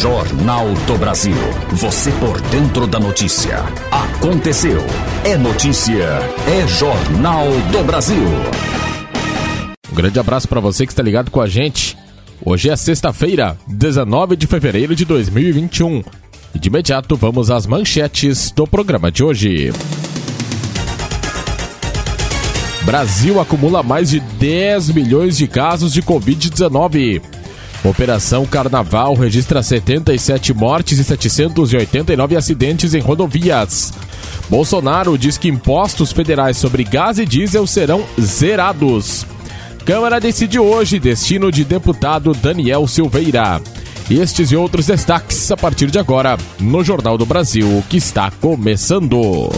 Jornal do Brasil. Você por dentro da notícia. Aconteceu. É notícia. É Jornal do Brasil. Um grande abraço para você que está ligado com a gente. Hoje é sexta-feira, 19 de fevereiro de 2021. E de imediato vamos às manchetes do programa de hoje. Brasil acumula mais de 10 milhões de casos de Covid-19. Operação Carnaval registra 77 mortes e 789 acidentes em rodovias. Bolsonaro diz que impostos federais sobre gás e diesel serão zerados. Câmara decide hoje destino de deputado Daniel Silveira. Estes e outros destaques a partir de agora no Jornal do Brasil, que está começando.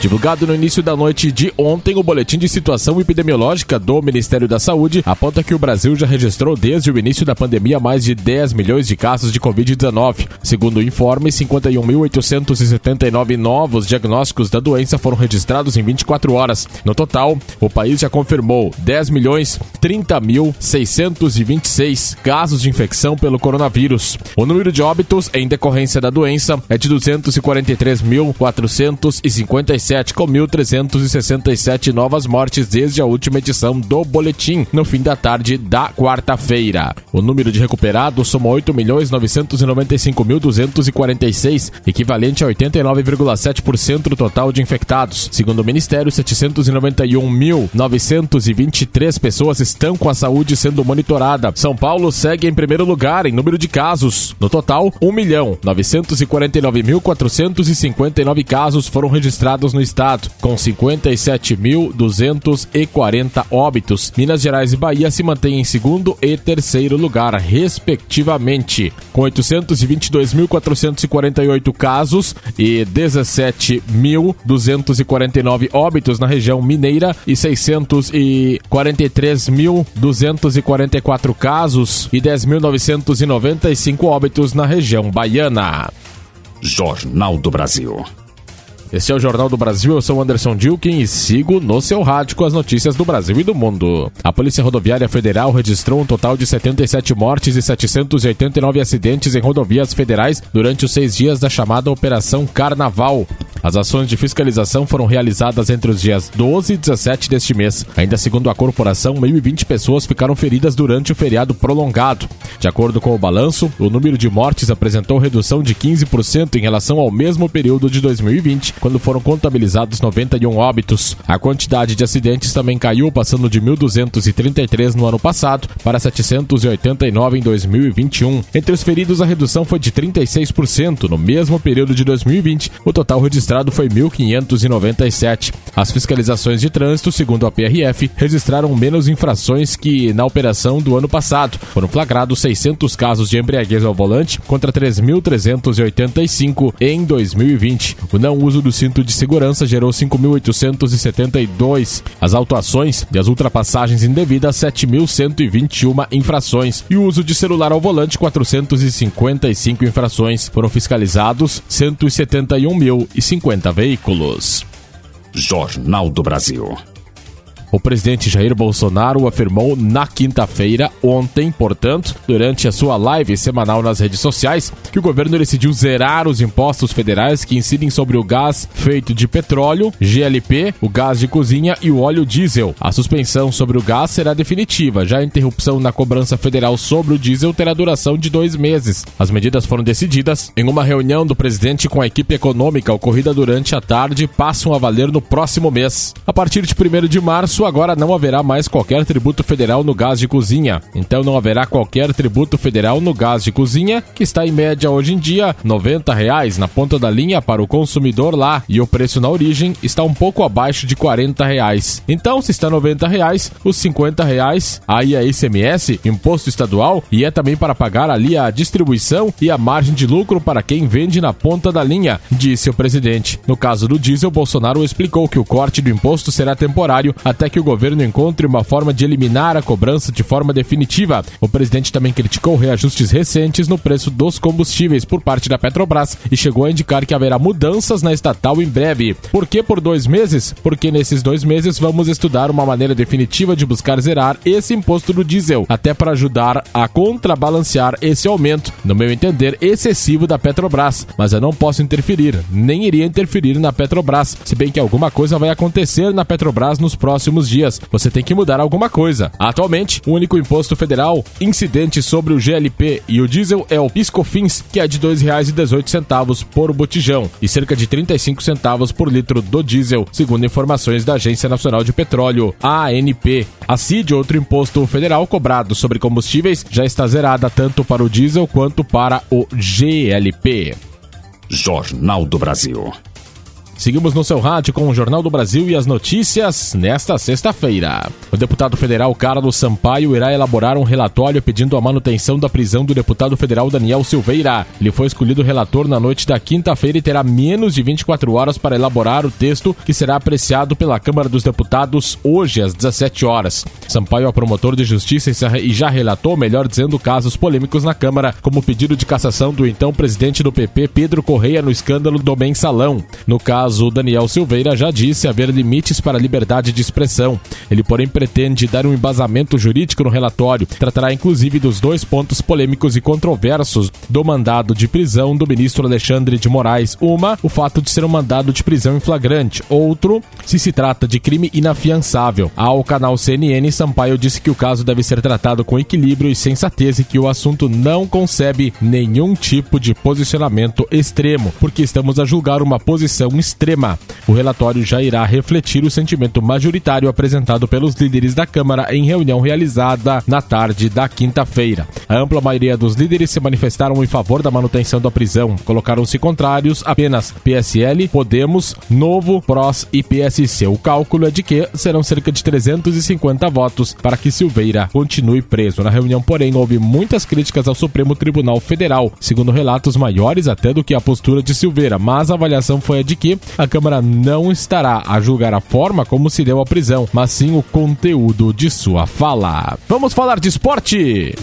Divulgado no início da noite de ontem, o boletim de situação epidemiológica do Ministério da Saúde aponta que o Brasil já registrou desde o início da pandemia mais de 10 milhões de casos de Covid-19. Segundo o informe, 51.879 novos diagnósticos da doença foram registrados em 24 horas. No total, o país já confirmou 10 milhões 30.626 casos de infecção pelo coronavírus. O número de óbitos em decorrência da doença é de 243.457 com 1.367 novas mortes desde a última edição do boletim, no fim da tarde da quarta-feira. O número de recuperados soma 8.995.246, equivalente a 89,7% do total de infectados. Segundo o Ministério, 791.923 pessoas estão com a saúde sendo monitorada. São Paulo segue em primeiro lugar em número de casos. No total, 1.949.459 casos foram registrados no no estado, com 57.240 óbitos. Minas Gerais e Bahia se mantêm em segundo e terceiro lugar, respectivamente, com 822.448 casos e 17.249 óbitos na região mineira e 643.244 casos e 10.995 óbitos na região baiana. Jornal do Brasil. Este é o Jornal do Brasil, eu sou Anderson Dilkin e sigo no seu rádio com as notícias do Brasil e do mundo. A Polícia Rodoviária Federal registrou um total de 77 mortes e 789 acidentes em rodovias federais durante os seis dias da chamada Operação Carnaval. As ações de fiscalização foram realizadas entre os dias 12 e 17 deste mês. Ainda segundo a corporação, 1.020 pessoas ficaram feridas durante o feriado prolongado. De acordo com o balanço, o número de mortes apresentou redução de 15% em relação ao mesmo período de 2020, quando foram contabilizados 91 óbitos. A quantidade de acidentes também caiu, passando de 1.233 no ano passado para 789 em 2021. Entre os feridos, a redução foi de 36%. No mesmo período de 2020, o total registrado foi 1.597. As fiscalizações de trânsito, segundo a PRF, registraram menos infrações que na operação do ano passado. Foram flagrados 600 casos de embriaguez ao volante contra 3.385 em 2020. O não uso do cinto de segurança gerou 5.872. As autuações e as ultrapassagens indevidas, 7.121 infrações. E o uso de celular ao volante, 455 infrações. Foram fiscalizados 171.050 veículos. Jornal do Brasil. O presidente Jair Bolsonaro afirmou na quinta-feira, ontem, portanto, durante a sua live semanal nas redes sociais, que o governo decidiu zerar os impostos federais que incidem sobre o gás feito de petróleo, GLP, o gás de cozinha e o óleo diesel. A suspensão sobre o gás será definitiva, já a interrupção na cobrança federal sobre o diesel terá duração de dois meses. As medidas foram decididas em uma reunião do presidente com a equipe econômica ocorrida durante a tarde e passam a valer no próximo mês. A partir de 1 de março, março, agora não haverá mais qualquer tributo federal no gás de cozinha. Então não haverá qualquer tributo federal no gás de cozinha, que está em média hoje em dia 90 reais na ponta da linha para o consumidor lá, e o preço na origem está um pouco abaixo de 40 reais. Então, se está 90 reais, os 50 reais, aí é ICMS, imposto estadual, e é também para pagar ali a distribuição e a margem de lucro para quem vende na ponta da linha, disse o presidente. No caso do diesel, Bolsonaro explicou que o corte do imposto será temporário até que o governo encontre uma forma de eliminar a cobrança de forma definitiva. O presidente também criticou reajustes recentes no preço dos combustíveis por parte da Petrobras e chegou a indicar que haverá mudanças na estatal em breve. Por que por dois meses? Porque nesses dois meses vamos estudar uma maneira definitiva de buscar zerar esse imposto do diesel, até para ajudar a contrabalancear esse aumento, no meu entender, excessivo da Petrobras. Mas eu não posso interferir, nem iria interferir na Petrobras, se bem que alguma coisa vai acontecer na Petrobras nos próximos dias. Você tem que mudar alguma coisa. Atualmente, o único imposto federal incidente sobre o GLP e o diesel é o Piscofins, que é de R$ 2,18 por botijão e cerca de 35 centavos por litro do diesel, segundo informações da Agência Nacional de Petróleo, ANP. A CID, outro imposto federal cobrado sobre combustíveis, já está zerada tanto para o diesel quanto para o GLP. Jornal do Brasil. Seguimos no seu rádio com o Jornal do Brasil e as notícias nesta sexta-feira. O deputado federal Carlos Sampaio irá elaborar um relatório pedindo a manutenção da prisão do deputado federal Daniel Silveira. Ele foi escolhido relator na noite da quinta-feira e terá menos de 24 horas para elaborar o texto que será apreciado pela Câmara dos Deputados hoje às 17 horas. Sampaio é promotor de justiça e já relatou, melhor dizendo, casos polêmicos na Câmara, como o pedido de cassação do então presidente do PP Pedro Correia no escândalo do mensalão. No caso caso, Daniel Silveira já disse haver limites para a liberdade de expressão. Ele, porém, pretende dar um embasamento jurídico no relatório. Tratará, inclusive, dos dois pontos polêmicos e controversos do mandado de prisão do ministro Alexandre de Moraes. Uma, o fato de ser um mandado de prisão em flagrante. Outro, se se trata de crime inafiançável. Ao canal CNN, Sampaio disse que o caso deve ser tratado com equilíbrio e sensatez e que o assunto não concebe nenhum tipo de posicionamento extremo, porque estamos a julgar uma posição extrema extrema. O relatório já irá refletir o sentimento majoritário apresentado pelos líderes da Câmara em reunião realizada na tarde da quinta-feira. A ampla maioria dos líderes se manifestaram em favor da manutenção da prisão. Colocaram-se contrários apenas PSL, Podemos, Novo, PROS e PSC. O cálculo é de que serão cerca de 350 votos para que Silveira continue preso. Na reunião, porém, houve muitas críticas ao Supremo Tribunal Federal, segundo relatos maiores até do que a postura de Silveira, mas a avaliação foi a de que a Câmara não estará a julgar a forma como se deu a prisão, mas sim o conteúdo de sua fala. Vamos falar de esporte!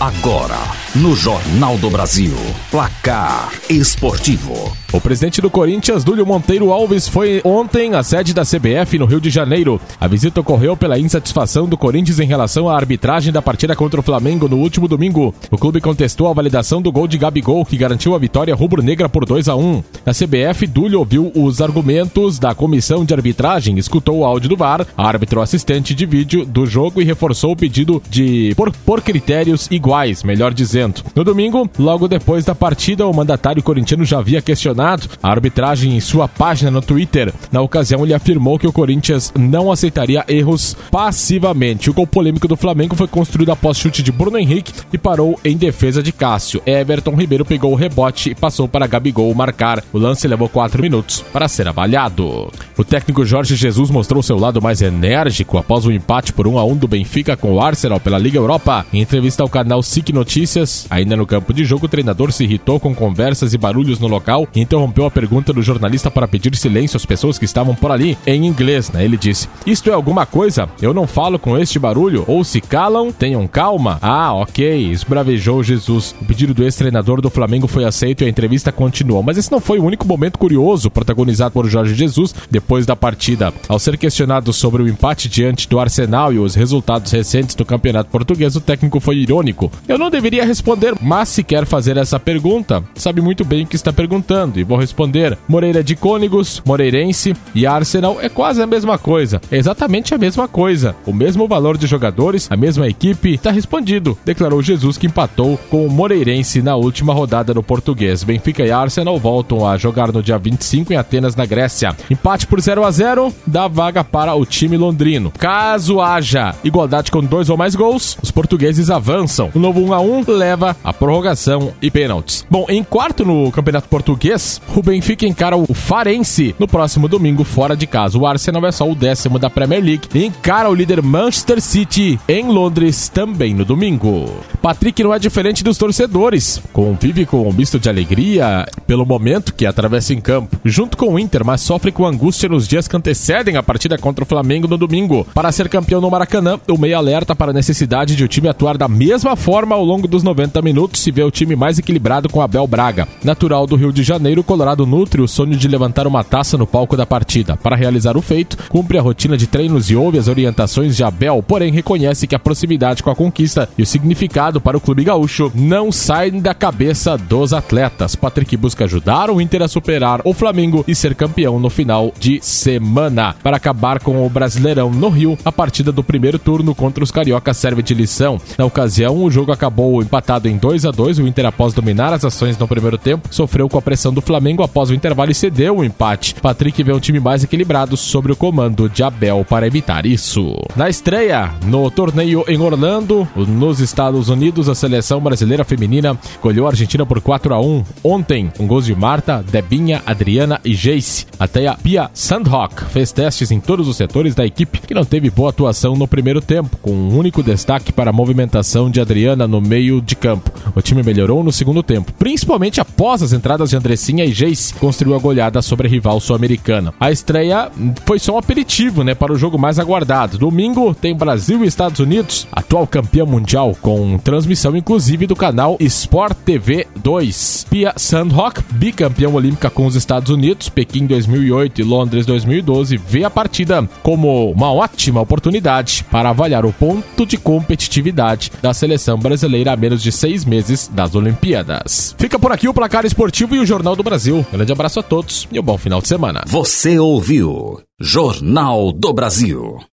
Agora, no Jornal do Brasil, placar esportivo. O presidente do Corinthians, Dúlio Monteiro Alves, foi ontem à sede da CBF no Rio de Janeiro. A visita ocorreu pela insatisfação do Corinthians em relação à arbitragem da partida contra o Flamengo no último domingo. O clube contestou a validação do gol de Gabigol, que garantiu a vitória rubro-negra por 2 a 1. Na CBF, Dúlio ouviu os argumentos da comissão de arbitragem, escutou o áudio do VAR, árbitro assistente de vídeo do jogo e reforçou o pedido de por, por critérios iguais, melhor dizendo. No domingo, logo depois da partida, o mandatário corintiano já havia questionado a arbitragem em sua página no Twitter. Na ocasião, ele afirmou que o Corinthians não aceitaria erros passivamente. O gol polêmico do Flamengo foi construído após chute de Bruno Henrique e parou em defesa de Cássio. Everton Ribeiro pegou o rebote e passou para Gabigol marcar. O lance levou 4 minutos para ser avaliado. O técnico Jorge Jesus mostrou seu lado mais enérgico após o empate por 1 a 1 do Benfica com o Arsenal pela Liga Europa. Em entrevista ao canal SIC Notícias, ainda no campo de jogo, o treinador se irritou com conversas e barulhos no local interrompeu a pergunta do jornalista para pedir silêncio às pessoas que estavam por ali, em inglês, né? Ele disse: Isto é alguma coisa? Eu não falo com este barulho? Ou se calam, tenham calma? Ah, ok, esbravejou Jesus. O pedido do ex-treinador do Flamengo foi aceito e a entrevista continuou. Mas esse não foi o único momento curioso protagonizado por Jorge Jesus depois da partida. Ao ser questionado sobre o empate diante do Arsenal e os resultados recentes do campeonato português, o técnico foi irônico. Eu não deveria responder, mas se quer fazer essa pergunta, sabe muito bem o que está perguntando e vou responder. Moreira de Cônegos, Moreirense e Arsenal é quase a mesma coisa. É exatamente a mesma coisa. O mesmo valor de jogadores, a mesma equipe. Está respondido, declarou Jesus que empatou com o Moreirense na última rodada no português. Benfica e Arsenal voltam a jogar no dia 25 em Atenas, na Grécia. Empate por 0 a 0 dá vaga para o time londrino. Caso haja igualdade com dois ou mais gols, os portugueses avançam. O novo 1 a 1 leva a prorrogação e pênaltis. Bom, em quarto no Campeonato Português, O Benfica encara o Farense no próximo domingo fora de casa. O Arsenal é só o décimo da Premier League e encara o líder Manchester City em Londres também no domingo. Patrick não é diferente dos torcedores. Convive com um misto de alegria pelo momento que atravessa em campo, junto com o Inter, mas sofre com angústia nos dias que antecedem a partida contra o Flamengo no domingo. Para ser campeão no Maracanã, o meia alerta para a necessidade de o time atuar da mesma forma ao longo dos 90 minutos e ver o time mais equilibrado com Abel Braga. Natural do Rio de Janeiro, o Colorado nutre o sonho de levantar uma taça no palco da partida. Para realizar o feito, cumpre a rotina de treinos e ouve as orientações de Abel, porém reconhece que a proximidade com a conquista e o significado para o clube gaúcho não saem da cabeça dos atletas. Patrick busca ajudar o Inter a superar o Flamengo e ser campeão no final de semana. Para acabar com o Brasileirão no Rio, a partida do primeiro turno contra os cariocas serve de lição. Na ocasião, o jogo acabou empatado em 2 a 2 O Inter, após dominar as ações no primeiro tempo, sofreu com a pressão do Flamengo após o intervalo e cedeu o empate. Patrick vê um time mais equilibrado sobre o comando de Abel para evitar isso. Na estreia, no torneio em Orlando, nos Estados Unidos, a seleção brasileira feminina colheu a Argentina por 4 a 1 ontem, com gols de Marta, Debinha, Adriana e Jace. Até a Pia Sandhock fez testes em todos os setores da equipe, que não teve boa atuação no primeiro tempo, com um único destaque para a movimentação de Adriana no meio de campo. O time melhorou no segundo tempo, principalmente após as entradas de Andressinha e Jace, construiu a goleada sobre a rival sul-americana. A estreia foi só um aperitivo, né, para o jogo mais aguardado. Domingo tem Brasil e Estados Unidos, atual campeão mundial, com transmissão inclusive do canal Sport TV 2. Pia Sandhock, bicampeão olímpica com os Estados Unidos, Pequim 2008 e Londres 2012, vê a partida como uma ótima oportunidade para avaliar o ponto de competitividade da seleção brasileira a menos de seis meses das Olimpíadas. Fica por aqui o placar esportivo e o Jornal do Brasil. Grande abraço a todos e um bom final de semana. Você ouviu Jornal do Brasil.